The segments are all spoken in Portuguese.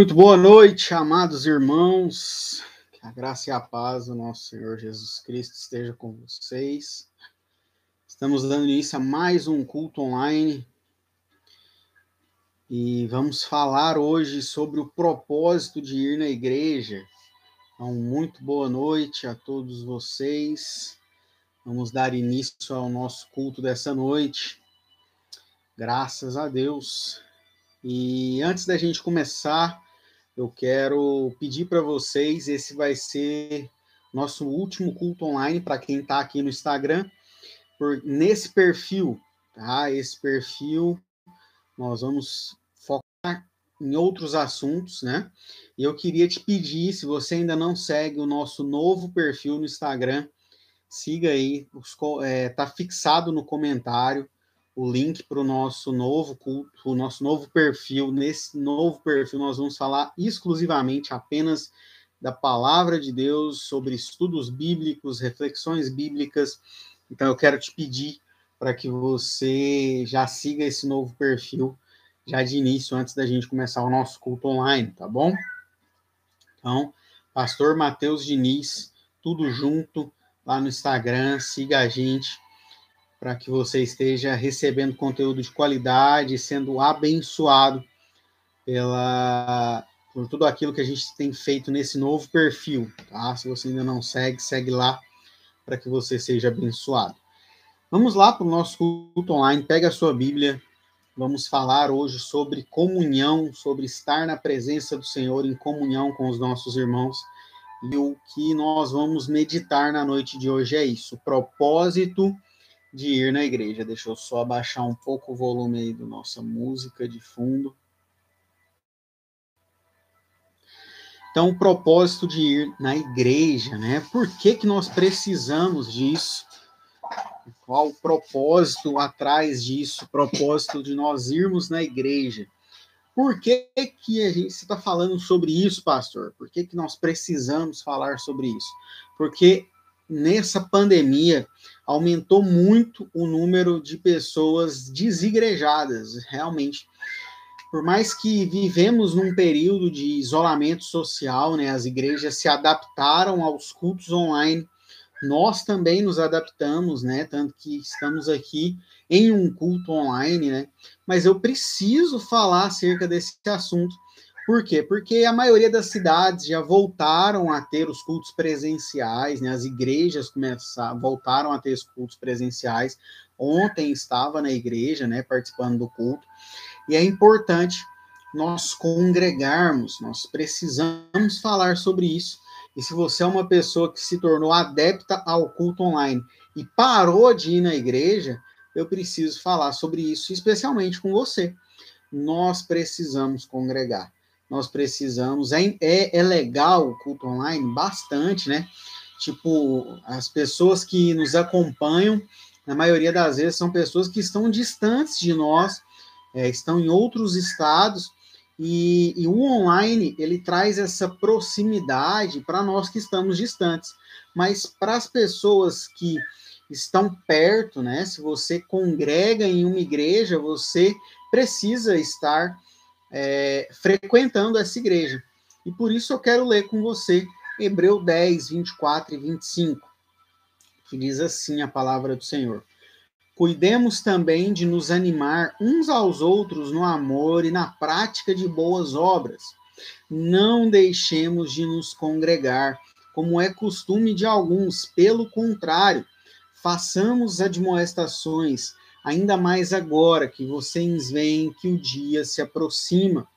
Muito boa noite, amados irmãos. Que a graça e a paz do nosso Senhor Jesus Cristo esteja com vocês. Estamos dando início a mais um culto online e vamos falar hoje sobre o propósito de ir na igreja. Então, muito boa noite a todos vocês. Vamos dar início ao nosso culto dessa noite. Graças a Deus. E antes da gente começar, eu quero pedir para vocês, esse vai ser nosso último culto online para quem está aqui no Instagram, por, nesse perfil, tá? Esse perfil nós vamos focar em outros assuntos, né? E eu queria te pedir, se você ainda não segue o nosso novo perfil no Instagram, siga aí, está é, tá fixado no comentário o link para o nosso novo culto, o nosso novo perfil. Nesse novo perfil, nós vamos falar exclusivamente apenas da palavra de Deus, sobre estudos bíblicos, reflexões bíblicas. Então, eu quero te pedir para que você já siga esse novo perfil já de início, antes da gente começar o nosso culto online, tá bom? Então, Pastor Matheus Diniz, tudo junto lá no Instagram, siga a gente para que você esteja recebendo conteúdo de qualidade, sendo abençoado pela por tudo aquilo que a gente tem feito nesse novo perfil, tá? Se você ainda não segue, segue lá para que você seja abençoado. Vamos lá para o nosso culto online. Pega a sua Bíblia. Vamos falar hoje sobre comunhão, sobre estar na presença do Senhor em comunhão com os nossos irmãos. E o que nós vamos meditar na noite de hoje é isso: o propósito de ir na igreja. Deixa eu só abaixar um pouco o volume aí da nossa música de fundo. Então, o propósito de ir na igreja, né? Por que, que nós precisamos disso? Qual o propósito atrás disso? O propósito de nós irmos na igreja. Por que, que a gente está falando sobre isso, pastor? Por que, que nós precisamos falar sobre isso? Porque nessa pandemia aumentou muito o número de pessoas desigrejadas, realmente. Por mais que vivemos num período de isolamento social, né, as igrejas se adaptaram aos cultos online, nós também nos adaptamos, né, tanto que estamos aqui em um culto online, né, mas eu preciso falar acerca desse assunto, por quê? Porque a maioria das cidades já voltaram a ter os cultos presenciais, né? As igrejas começaram, voltaram a ter os cultos presenciais. Ontem estava na igreja, né, participando do culto. E é importante nós congregarmos, nós precisamos falar sobre isso. E se você é uma pessoa que se tornou adepta ao culto online e parou de ir na igreja, eu preciso falar sobre isso, especialmente com você. Nós precisamos congregar nós precisamos. É, é, é legal o culto online, bastante, né? Tipo, as pessoas que nos acompanham, na maioria das vezes, são pessoas que estão distantes de nós, é, estão em outros estados, e, e, o online ele traz essa proximidade para nós que estamos distantes. Mas para as pessoas que estão perto, né? Se você congrega em uma igreja, você precisa estar é, frequentando essa igreja. E por isso eu quero ler com você Hebreu 10, 24 e 25, que diz assim a palavra do Senhor. Cuidemos também de nos animar uns aos outros no amor e na prática de boas obras. Não deixemos de nos congregar, como é costume de alguns, pelo contrário, façamos admoestações ainda mais agora que vocês veem que o dia se aproxima.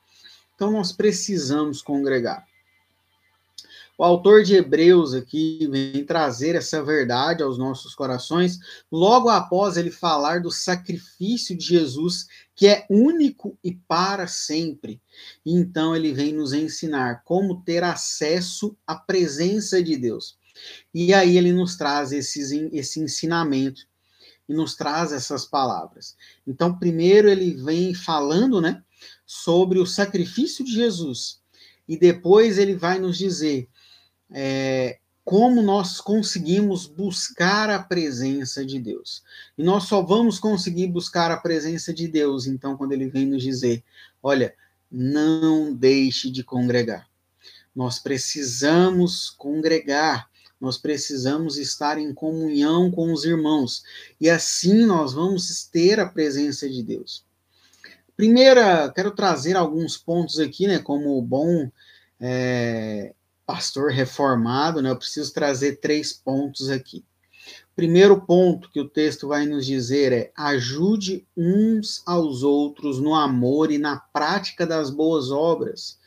Então, nós precisamos congregar. O autor de Hebreus aqui vem trazer essa verdade aos nossos corações, logo após ele falar do sacrifício de Jesus, que é único e para sempre. Então, ele vem nos ensinar como ter acesso à presença de Deus. E aí ele nos traz esses, esse ensinamento nos traz essas palavras. Então, primeiro ele vem falando, né, sobre o sacrifício de Jesus e depois ele vai nos dizer é, como nós conseguimos buscar a presença de Deus. E nós só vamos conseguir buscar a presença de Deus, então, quando ele vem nos dizer: olha, não deixe de congregar. Nós precisamos congregar, nós precisamos estar em comunhão com os irmãos, e assim nós vamos ter a presença de Deus. Primeira, quero trazer alguns pontos aqui, né, como bom é, pastor reformado, né, eu preciso trazer três pontos aqui. Primeiro ponto que o texto vai nos dizer é: ajude uns aos outros no amor e na prática das boas obras.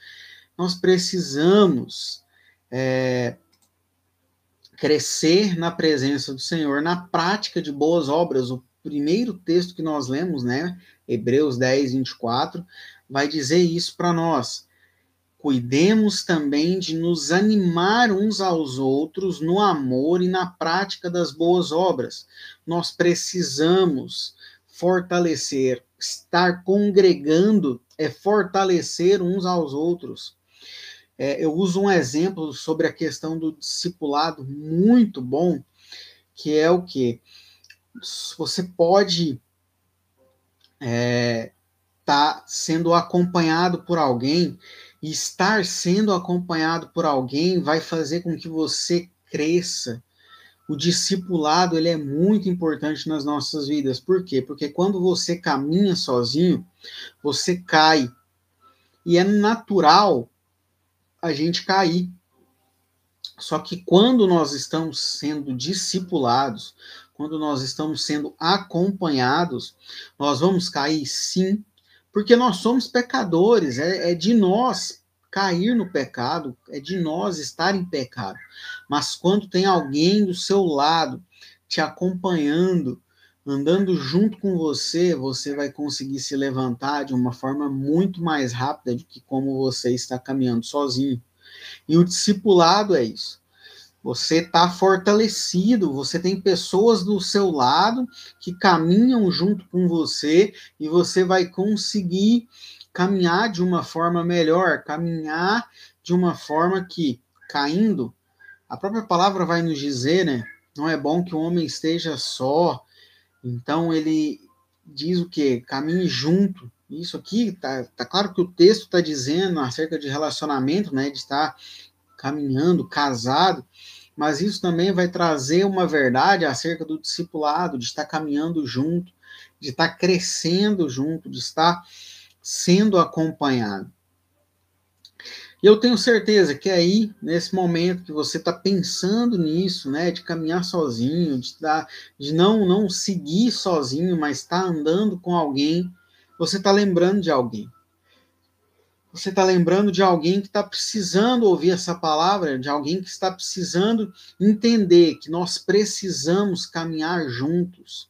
Nós precisamos é, crescer na presença do Senhor, na prática de boas obras. O primeiro texto que nós lemos, né, Hebreus 10, 24, vai dizer isso para nós cuidemos também de nos animar uns aos outros no amor e na prática das boas obras. Nós precisamos fortalecer, estar congregando é fortalecer uns aos outros. É, eu uso um exemplo sobre a questão do discipulado muito bom, que é o que você pode estar é, tá sendo acompanhado por alguém e estar sendo acompanhado por alguém vai fazer com que você cresça. O discipulado ele é muito importante nas nossas vidas. Por quê? Porque quando você caminha sozinho, você cai. E é natural a gente cair. Só que quando nós estamos sendo discipulados, quando nós estamos sendo acompanhados, nós vamos cair sim, porque nós somos pecadores, é, é de nós cair no pecado, é de nós estar em pecado. Mas quando tem alguém do seu lado te acompanhando, andando junto com você, você vai conseguir se levantar de uma forma muito mais rápida do que como você está caminhando sozinho. E o discipulado é isso. Você está fortalecido, você tem pessoas do seu lado que caminham junto com você e você vai conseguir caminhar de uma forma melhor, caminhar de uma forma que, caindo, a própria palavra vai nos dizer, né? Não é bom que o homem esteja só. Então ele diz o que? Caminhe junto. Isso aqui tá, tá claro que o texto está dizendo acerca de relacionamento, né? De estar caminhando, casado, mas isso também vai trazer uma verdade acerca do discipulado, de estar caminhando junto, de estar crescendo junto, de estar sendo acompanhado. E eu tenho certeza que aí, nesse momento que você está pensando nisso, né, de caminhar sozinho, de, tá, de não, não seguir sozinho, mas estar tá andando com alguém, você está lembrando de alguém você está lembrando de alguém que está precisando ouvir essa palavra, de alguém que está precisando entender que nós precisamos caminhar juntos.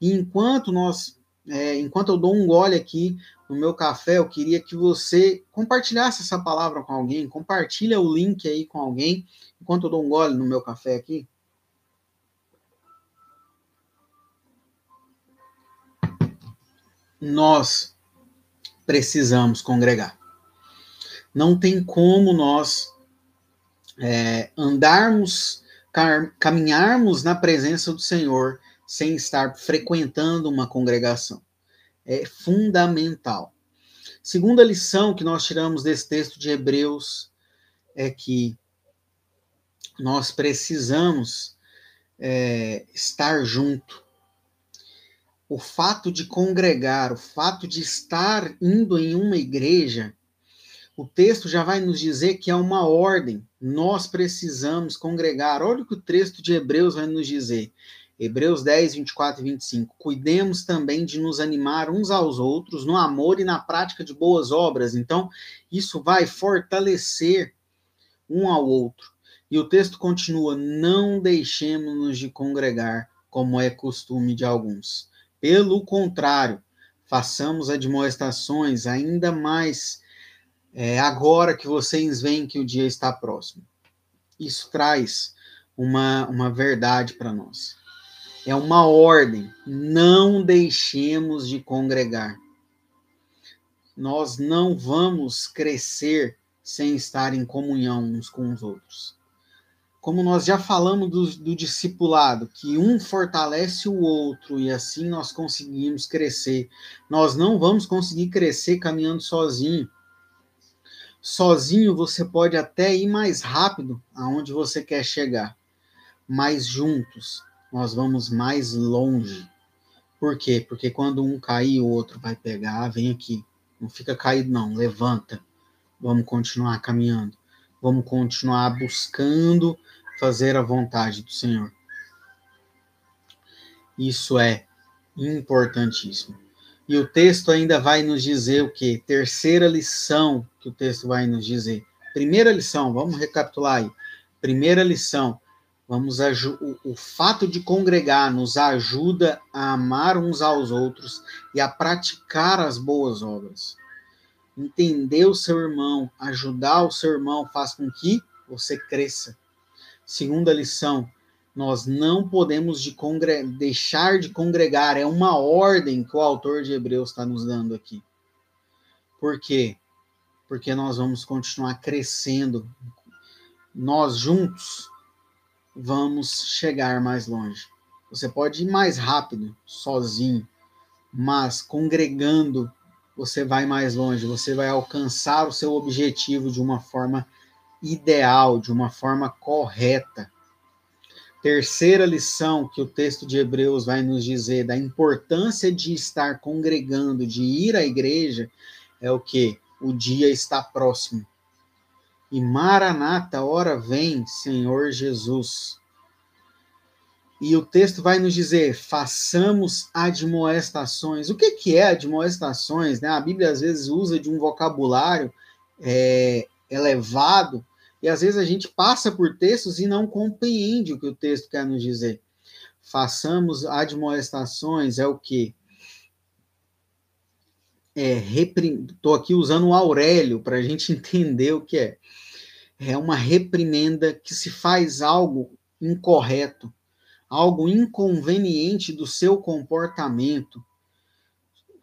E enquanto nós, é, enquanto eu dou um gole aqui no meu café, eu queria que você compartilhasse essa palavra com alguém, compartilha o link aí com alguém, enquanto eu dou um gole no meu café aqui. Nós precisamos congregar. Não tem como nós é, andarmos, caminharmos na presença do Senhor sem estar frequentando uma congregação. É fundamental. Segunda lição que nós tiramos desse texto de Hebreus é que nós precisamos é, estar junto. O fato de congregar, o fato de estar indo em uma igreja, o texto já vai nos dizer que é uma ordem. Nós precisamos congregar. Olha o que o texto de Hebreus vai nos dizer. Hebreus 10, 24 e 25. Cuidemos também de nos animar uns aos outros no amor e na prática de boas obras. Então, isso vai fortalecer um ao outro. E o texto continua: Não deixemos-nos de congregar, como é costume de alguns. Pelo contrário, façamos admoestações ainda mais é, agora que vocês veem que o dia está próximo. Isso traz uma, uma verdade para nós. É uma ordem. Não deixemos de congregar. Nós não vamos crescer sem estar em comunhão uns com os outros. Como nós já falamos do, do discipulado, que um fortalece o outro e assim nós conseguimos crescer. Nós não vamos conseguir crescer caminhando sozinho Sozinho você pode até ir mais rápido aonde você quer chegar, mas juntos nós vamos mais longe. Por quê? Porque quando um cair, o outro vai pegar, vem aqui. Não fica caído, não, levanta. Vamos continuar caminhando. Vamos continuar buscando fazer a vontade do Senhor. Isso é importantíssimo. E o texto ainda vai nos dizer o que? Terceira lição que o texto vai nos dizer. Primeira lição, vamos recapitular aí. Primeira lição, vamos o, o fato de congregar nos ajuda a amar uns aos outros e a praticar as boas obras. Entender o seu irmão, ajudar o seu irmão faz com que você cresça. Segunda lição, nós não podemos de deixar de congregar, é uma ordem que o autor de Hebreus está nos dando aqui. Por quê? Porque nós vamos continuar crescendo. Nós juntos vamos chegar mais longe. Você pode ir mais rápido, sozinho, mas congregando, você vai mais longe, você vai alcançar o seu objetivo de uma forma ideal, de uma forma correta terceira lição que o texto de Hebreus vai nos dizer da importância de estar congregando, de ir à igreja, é o que? O dia está próximo. E Maranata, hora vem, Senhor Jesus. E o texto vai nos dizer: façamos admoestações. O que, que é admoestações? Né? A Bíblia às vezes usa de um vocabulário é, elevado e às vezes a gente passa por textos e não compreende o que o texto quer nos dizer. Façamos admoestações, é o que? É, Estou aqui usando o Aurélio para a gente entender o que é. É uma reprimenda que se faz algo incorreto, algo inconveniente do seu comportamento,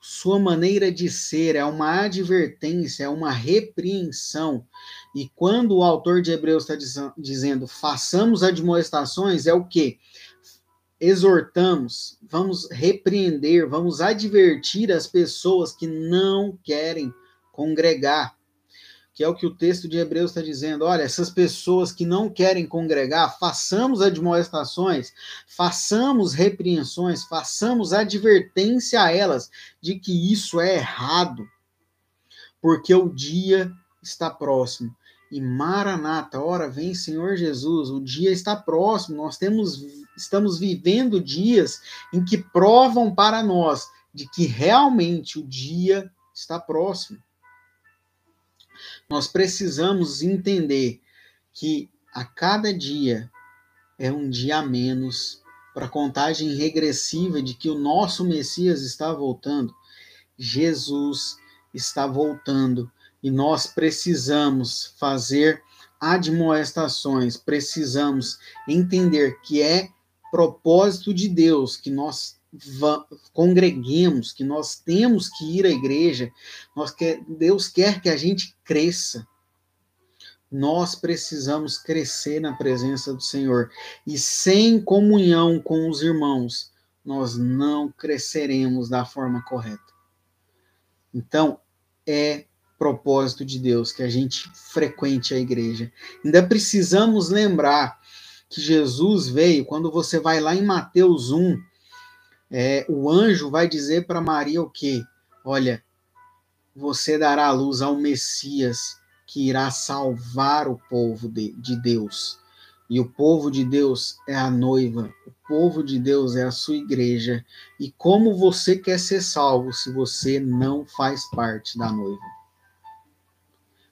sua maneira de ser, é uma advertência, é uma repreensão. E quando o autor de Hebreus está dizendo façamos admoestações, é o que? Exortamos, vamos repreender, vamos advertir as pessoas que não querem congregar que é o que o texto de Hebreus está dizendo. Olha, essas pessoas que não querem congregar, façamos admoestações, façamos repreensões, façamos advertência a elas de que isso é errado, porque o dia está próximo. E Maranata, ora vem Senhor Jesus, o dia está próximo, nós temos, estamos vivendo dias em que provam para nós de que realmente o dia está próximo. Nós precisamos entender que a cada dia é um dia a menos para a contagem regressiva de que o nosso Messias está voltando. Jesus está voltando e nós precisamos fazer admoestações, precisamos entender que é propósito de Deus que nós congreguemos, que nós temos que ir à igreja, quer, Deus quer que a gente cresça. Nós precisamos crescer na presença do Senhor. E sem comunhão com os irmãos, nós não cresceremos da forma correta. Então, é propósito de Deus que a gente frequente a igreja. Ainda precisamos lembrar que Jesus veio, quando você vai lá em Mateus 1, é, o anjo vai dizer para Maria o quê? Olha, você dará a luz ao Messias que irá salvar o povo de, de Deus. E o povo de Deus é a noiva, o povo de Deus é a sua igreja. E como você quer ser salvo se você não faz parte da noiva?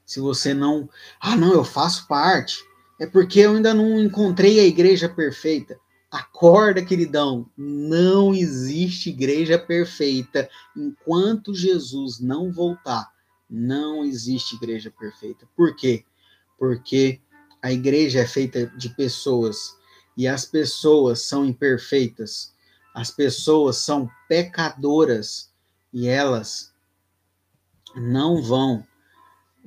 Se você não, ah, não, eu faço parte, é porque eu ainda não encontrei a igreja perfeita. Acorda, queridão, não existe igreja perfeita enquanto Jesus não voltar. Não existe igreja perfeita. Por quê? Porque a igreja é feita de pessoas e as pessoas são imperfeitas. As pessoas são pecadoras e elas não vão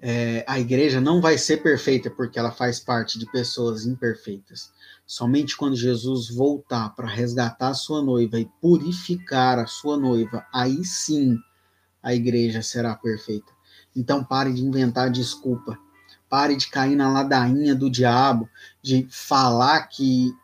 é, a igreja não vai ser perfeita porque ela faz parte de pessoas imperfeitas. Somente quando Jesus voltar para resgatar a sua noiva e purificar a sua noiva, aí sim a igreja será perfeita. Então pare de inventar desculpa. Pare de cair na ladainha do diabo, de falar que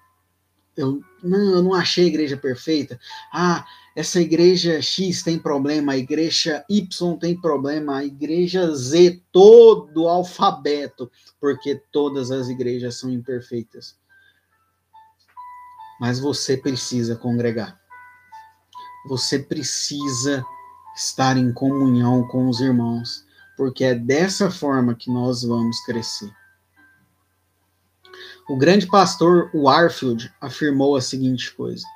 eu não, eu não achei a igreja perfeita. Ah, essa igreja X tem problema, a igreja Y tem problema, a igreja Z, todo o alfabeto, porque todas as igrejas são imperfeitas. Mas você precisa congregar. Você precisa estar em comunhão com os irmãos, porque é dessa forma que nós vamos crescer. O grande pastor Warfield afirmou a seguinte coisa: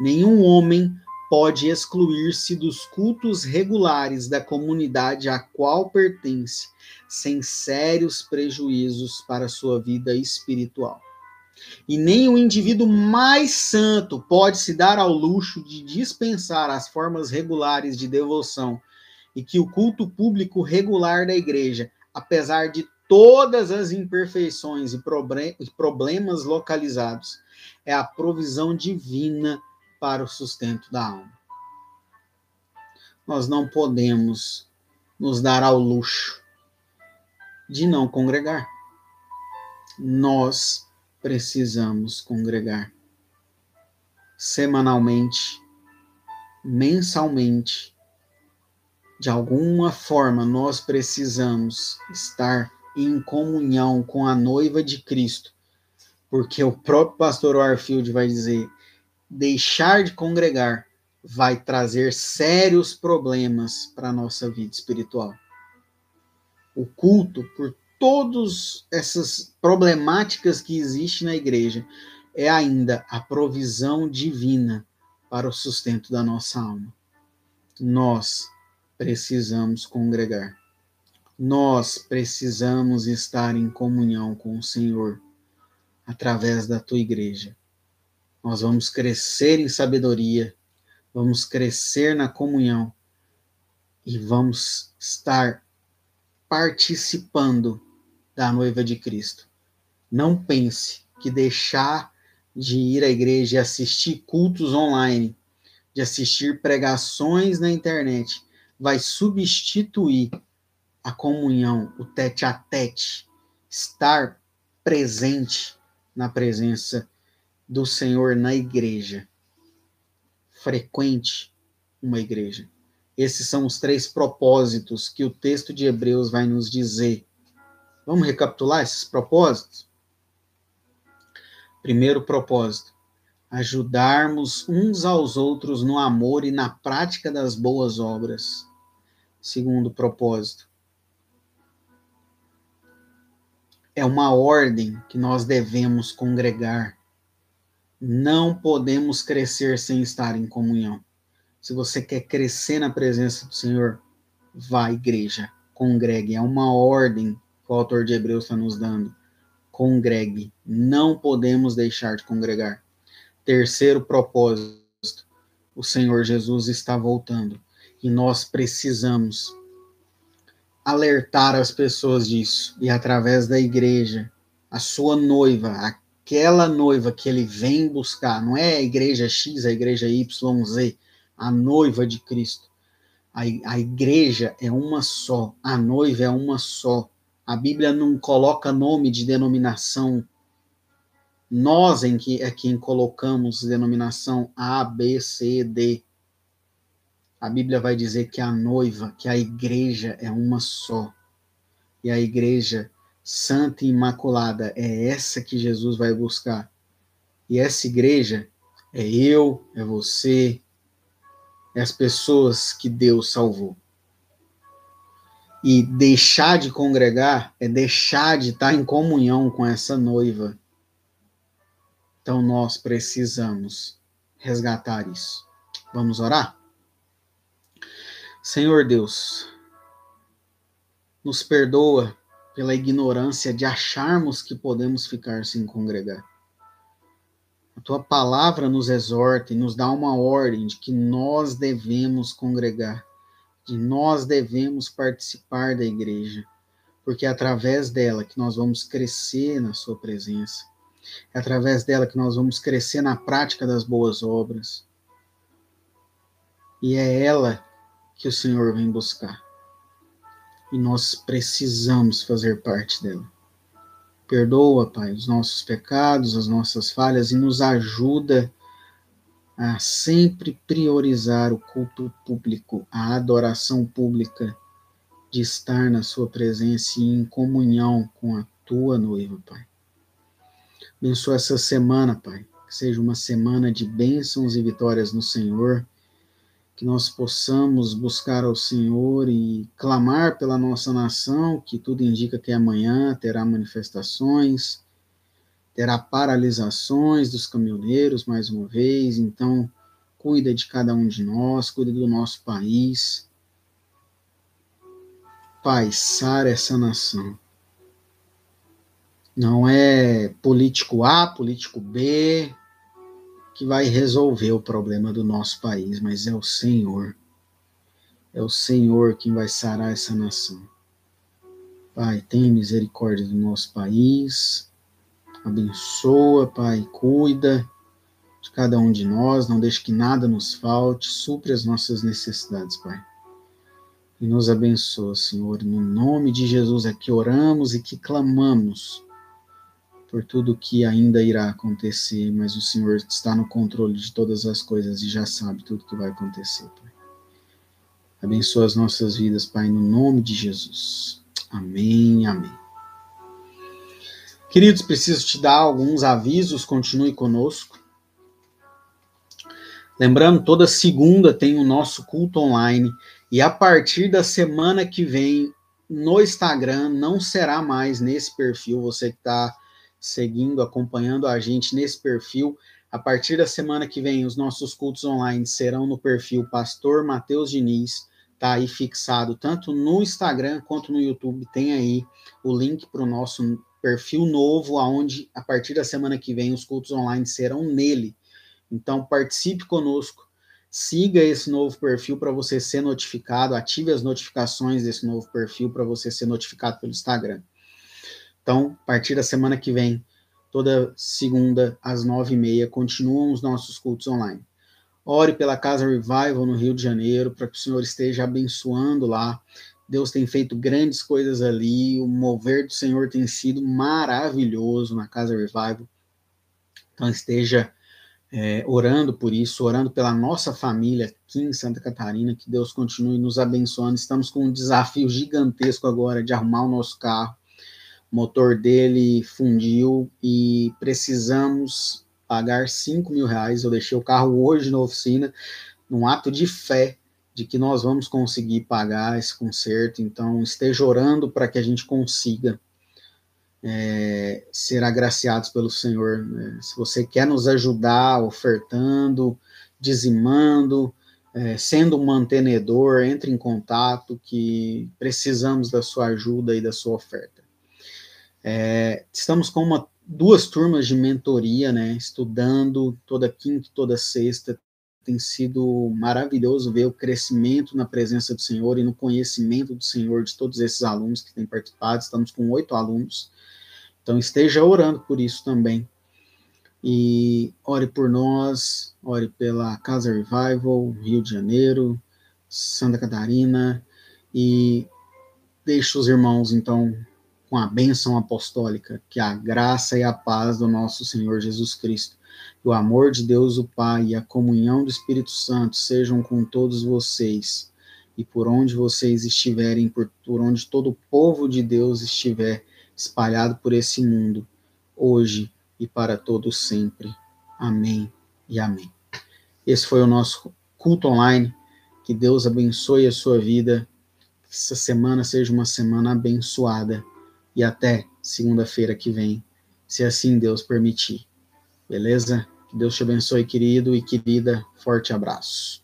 nenhum homem pode excluir-se dos cultos regulares da comunidade a qual pertence, sem sérios prejuízos para sua vida espiritual. E nem o indivíduo mais santo pode se dar ao luxo de dispensar as formas regulares de devoção e que o culto público regular da igreja, apesar de todas as imperfeições e problemas localizados. É a provisão divina para o sustento da alma. Nós não podemos nos dar ao luxo de não congregar. Nós precisamos congregar semanalmente, mensalmente. De alguma forma, nós precisamos estar em comunhão com a noiva de Cristo. Porque o próprio pastor Warfield vai dizer: deixar de congregar vai trazer sérios problemas para a nossa vida espiritual. O culto, por todas essas problemáticas que existem na igreja, é ainda a provisão divina para o sustento da nossa alma. Nós precisamos congregar. Nós precisamos estar em comunhão com o Senhor através da tua igreja. Nós vamos crescer em sabedoria, vamos crescer na comunhão e vamos estar participando da noiva de Cristo. Não pense que deixar de ir à igreja e assistir cultos online, de assistir pregações na internet, vai substituir a comunhão, o tete a tete, estar presente na presença do Senhor na igreja. Frequente uma igreja. Esses são os três propósitos que o texto de Hebreus vai nos dizer. Vamos recapitular esses propósitos? Primeiro propósito: ajudarmos uns aos outros no amor e na prática das boas obras. Segundo propósito: é uma ordem que nós devemos congregar. Não podemos crescer sem estar em comunhão. Se você quer crescer na presença do Senhor, vá à igreja, congregue. É uma ordem que o autor de Hebreus está nos dando. Congregue. Não podemos deixar de congregar. Terceiro propósito: o Senhor Jesus está voltando e nós precisamos alertar as pessoas disso e através da igreja, a sua noiva, aquela noiva que ele vem buscar, não é a igreja X, a igreja YZ, a noiva de Cristo. A, a igreja é uma só, a noiva é uma só. A Bíblia não coloca nome de denominação. Nós em que é quem colocamos denominação A, B, C, D a Bíblia vai dizer que a noiva, que a igreja é uma só. E a igreja santa e imaculada é essa que Jesus vai buscar. E essa igreja é eu, é você, é as pessoas que Deus salvou. E deixar de congregar é deixar de estar em comunhão com essa noiva. Então nós precisamos resgatar isso. Vamos orar? Senhor Deus, nos perdoa pela ignorância de acharmos que podemos ficar sem congregar. A tua palavra nos exorta e nos dá uma ordem de que nós devemos congregar, de nós devemos participar da igreja, porque é através dela que nós vamos crescer na sua presença. É através dela que nós vamos crescer na prática das boas obras. E é ela que o Senhor vem buscar. e nós precisamos fazer parte dela. Perdoa, Pai, os nossos pecados, as nossas falhas e nos ajuda a sempre priorizar o culto público, a adoração pública, de estar na Sua presença e em comunhão com a Tua noiva, Pai. Abençoa essa semana, Pai, que seja uma semana de bênçãos e vitórias no Senhor que nós possamos buscar ao Senhor e clamar pela nossa nação, que tudo indica que amanhã terá manifestações, terá paralisações dos caminhoneiros mais uma vez, então cuida de cada um de nós, cuida do nosso país. Pai, sara essa nação. Não é político A, político B, que vai resolver o problema do nosso país, mas é o Senhor. É o Senhor quem vai sarar essa nação. Pai, tem misericórdia do nosso país. Abençoa, Pai, cuida de cada um de nós, não deixe que nada nos falte, supre as nossas necessidades, Pai. E nos abençoa, Senhor, no nome de Jesus é que oramos e que clamamos por tudo que ainda irá acontecer, mas o Senhor está no controle de todas as coisas e já sabe tudo que vai acontecer, Pai. Abençoa as nossas vidas, Pai, no nome de Jesus. Amém, amém. Queridos, preciso te dar alguns avisos, continue conosco. Lembrando, toda segunda tem o nosso culto online e a partir da semana que vem no Instagram não será mais nesse perfil, você que está seguindo, acompanhando a gente nesse perfil. A partir da semana que vem, os nossos cultos online serão no perfil Pastor Matheus Diniz, tá aí fixado tanto no Instagram quanto no YouTube. Tem aí o link para o nosso perfil novo, aonde a partir da semana que vem os cultos online serão nele. Então participe conosco, siga esse novo perfil para você ser notificado, ative as notificações desse novo perfil para você ser notificado pelo Instagram. Então, a partir da semana que vem, toda segunda às nove e meia, continuam os nossos cultos online. Ore pela Casa Revival no Rio de Janeiro, para que o Senhor esteja abençoando lá. Deus tem feito grandes coisas ali, o mover do Senhor tem sido maravilhoso na Casa Revival. Então, esteja é, orando por isso, orando pela nossa família aqui em Santa Catarina, que Deus continue nos abençoando. Estamos com um desafio gigantesco agora de arrumar o nosso carro motor dele fundiu e precisamos pagar 5 mil reais. Eu deixei o carro hoje na oficina, num ato de fé de que nós vamos conseguir pagar esse conserto. Então, esteja orando para que a gente consiga é, ser agraciados pelo Senhor. Né? Se você quer nos ajudar ofertando, dizimando, é, sendo um mantenedor, entre em contato que precisamos da sua ajuda e da sua oferta. É, estamos com uma, duas turmas de mentoria, né, estudando toda quinta toda sexta. Tem sido maravilhoso ver o crescimento na presença do Senhor e no conhecimento do Senhor de todos esses alunos que têm participado. Estamos com oito alunos. Então, esteja orando por isso também. E ore por nós, ore pela Casa Revival, Rio de Janeiro, Santa Catarina, e deixe os irmãos, então, com a bênção apostólica, que a graça e a paz do nosso Senhor Jesus Cristo, o amor de Deus o Pai e a comunhão do Espírito Santo sejam com todos vocês. E por onde vocês estiverem, por, por onde todo o povo de Deus estiver espalhado por esse mundo, hoje e para todos sempre. Amém e amém. Esse foi o nosso culto online. Que Deus abençoe a sua vida. Que essa semana seja uma semana abençoada e até segunda-feira que vem, se assim Deus permitir. Beleza? Que Deus te abençoe, querido e querida. Forte abraço.